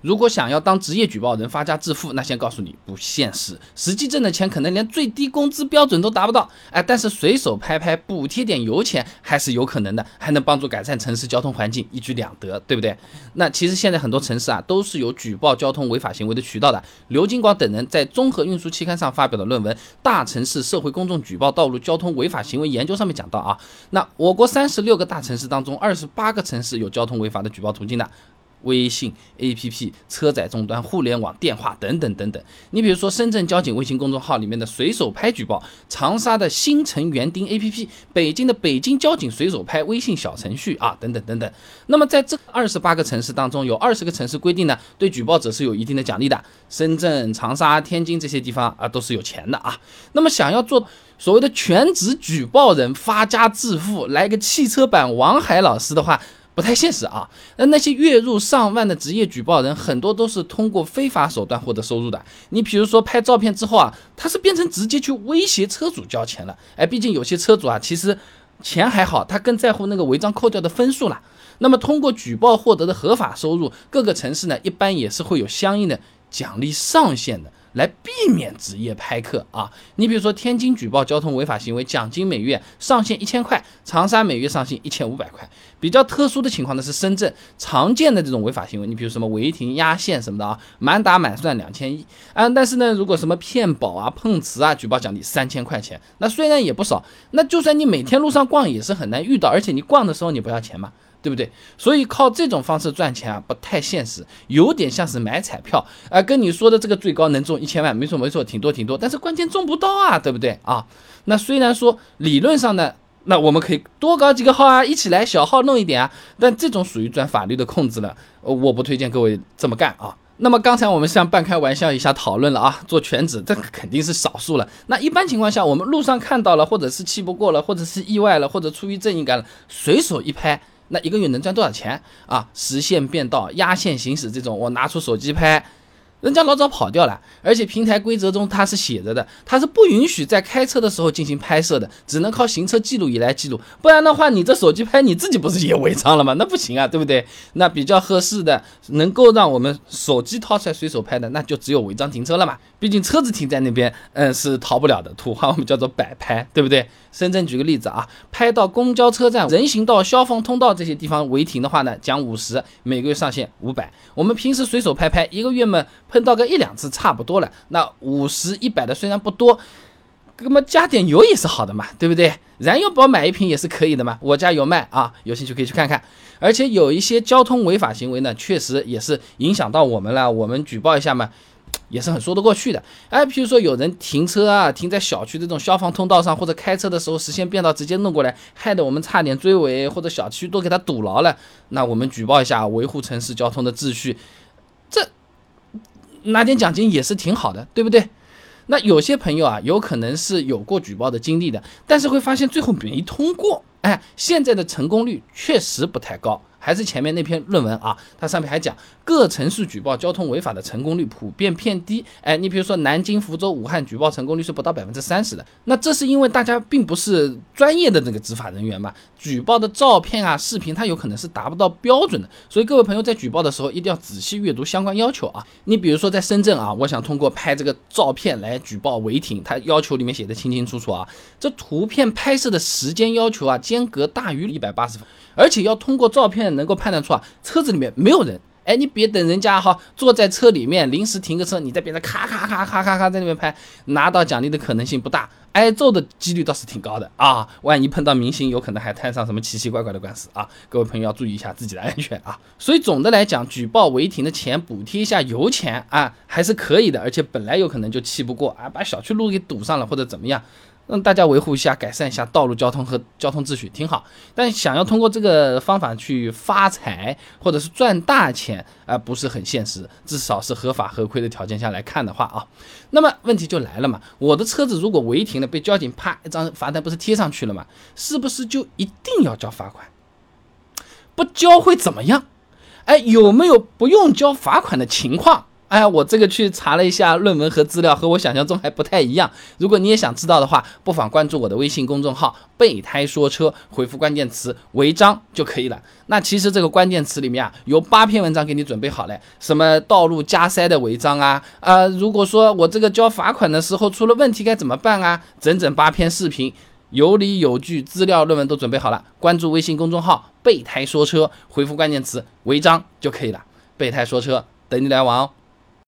如果想要当职业举报人发家致富，那先告诉你不现实，实际挣的钱可能连最低工资标准都达不到。哎，但是随手拍拍补贴点油钱还是有可能的，还能帮助改善城市交通环境，一举两得，对不对？那其实现在很多城市啊都是有举报交通违法行为的渠道的。刘金广等人在《综合运输期刊》上发表的论文《大城市社会公众举报道路交通违法行为研究》上面讲到啊，那我国三十六个大城市当中，二十八个城市有交通违法的举报途径的。微信 APP、车载终端、互联网、电话等等等等。你比如说，深圳交警微信公众号里面的随手拍举报，长沙的新城园丁 APP，北京的北京交警随手拍微信小程序啊，等等等等。那么在这二十八个城市当中，有二十个城市规定呢，对举报者是有一定的奖励的。深圳、长沙、天津这些地方啊，都是有钱的啊。那么想要做所谓的全职举报人发家致富，来个汽车版王海老师的话。不太现实啊！那那些月入上万的职业举报人，很多都是通过非法手段获得收入的。你比如说拍照片之后啊，他是变成直接去威胁车主交钱了。哎，毕竟有些车主啊，其实钱还好，他更在乎那个违章扣掉的分数了。那么通过举报获得的合法收入，各个城市呢，一般也是会有相应的奖励上限的。来避免职业拍客啊！你比如说天津举报交通违法行为，奖金每月上限一千块；长沙每月上限一千五百块。比较特殊的情况呢是深圳常见的这种违法行为，你比如什么违停压线什么的啊，满打满算两千一啊。但是呢，如果什么骗保啊、碰瓷啊，举报奖励三千块钱，那虽然也不少，那就算你每天路上逛也是很难遇到，而且你逛的时候你不要钱嘛。对不对？所以靠这种方式赚钱啊，不太现实，有点像是买彩票啊。跟你说的这个最高能中一千万，没错没错，挺多挺多，但是关键中不到啊，对不对啊？那虽然说理论上呢，那我们可以多搞几个号啊，一起来小号弄一点啊，但这种属于钻法律的空子了，我不推荐各位这么干啊。那么刚才我们像半开玩笑一下讨论了啊，做全职这肯定是少数了。那一般情况下，我们路上看到了，或者是气不过了，或者是意外了，或者出于正义感了，随手一拍。那一个月能赚多少钱啊？实线变道、压线行驶这种，我拿出手机拍。人家老早跑掉了，而且平台规则中它是写着的，它是不允许在开车的时候进行拍摄的，只能靠行车记录仪来记录，不然的话，你这手机拍你自己不是也违章了吗？那不行啊，对不对？那比较合适的，能够让我们手机掏出来随手拍的，那就只有违章停车了嘛。毕竟车子停在那边，嗯，是逃不了的。土话我们叫做摆拍，对不对？深圳举个例子啊，拍到公交车站、人行道、消防通道这些地方违停的话呢，奖五十，每个月上限五百。我们平时随手拍拍，一个月嘛。碰到个一两次差不多了，那五十一百的虽然不多，那么加点油也是好的嘛，对不对？燃油宝买一瓶也是可以的嘛，我家有卖啊，有兴趣可以去看看。而且有一些交通违法行为呢，确实也是影响到我们了，我们举报一下嘛，也是很说得过去的。哎，比如说有人停车啊，停在小区这种消防通道上，或者开车的时候实线变道直接弄过来，害得我们差点追尾，或者小区都给他堵牢了，那我们举报一下，维护城市交通的秩序。拿点奖金也是挺好的，对不对？那有些朋友啊，有可能是有过举报的经历的，但是会发现最后没通过。哎，现在的成功率确实不太高。还是前面那篇论文啊，它上面还讲各城市举报交通违法的成功率普遍偏低。哎，你比如说南京、福州、武汉举报成功率是不到百分之三十的。那这是因为大家并不是专业的那个执法人员嘛，举报的照片啊、视频它有可能是达不到标准的。所以各位朋友在举报的时候一定要仔细阅读相关要求啊。你比如说在深圳啊，我想通过拍这个照片来举报违停，它要求里面写的清清楚楚啊，这图片拍摄的时间要求啊，间隔大于一百八十分。而且要通过照片能够判断出啊，车子里面没有人。哎，你别等人家哈坐在车里面临时停个车，你在边上咔咔咔咔咔咔在那边拍，拿到奖励的可能性不大，挨揍的几率倒是挺高的啊。万一碰到明星，有可能还摊上什么奇奇怪怪的官司啊。各位朋友要注意一下自己的安全啊。所以总的来讲，举报违停的钱补贴一下油钱啊，还是可以的。而且本来有可能就气不过啊，把小区路给堵上了或者怎么样。让大家维护一下、改善一下道路交通和交通秩序挺好，但想要通过这个方法去发财或者是赚大钱啊，不是很现实。至少是合法合规的条件下来看的话啊，那么问题就来了嘛，我的车子如果违停了，被交警啪一张罚单不是贴上去了吗？是不是就一定要交罚款？不交会怎么样？哎，有没有不用交罚款的情况？哎呀，我这个去查了一下论文和资料，和我想象中还不太一样。如果你也想知道的话，不妨关注我的微信公众号“备胎说车”，回复关键词“违章”就可以了。那其实这个关键词里面啊，有八篇文章给你准备好了，什么道路加塞的违章啊，啊，如果说我这个交罚款的时候出了问题该怎么办啊，整整八篇视频，有理有据，资料论文都准备好了。关注微信公众号“备胎说车”，回复关键词“违章”就可以了。备胎说车，等你来玩哦。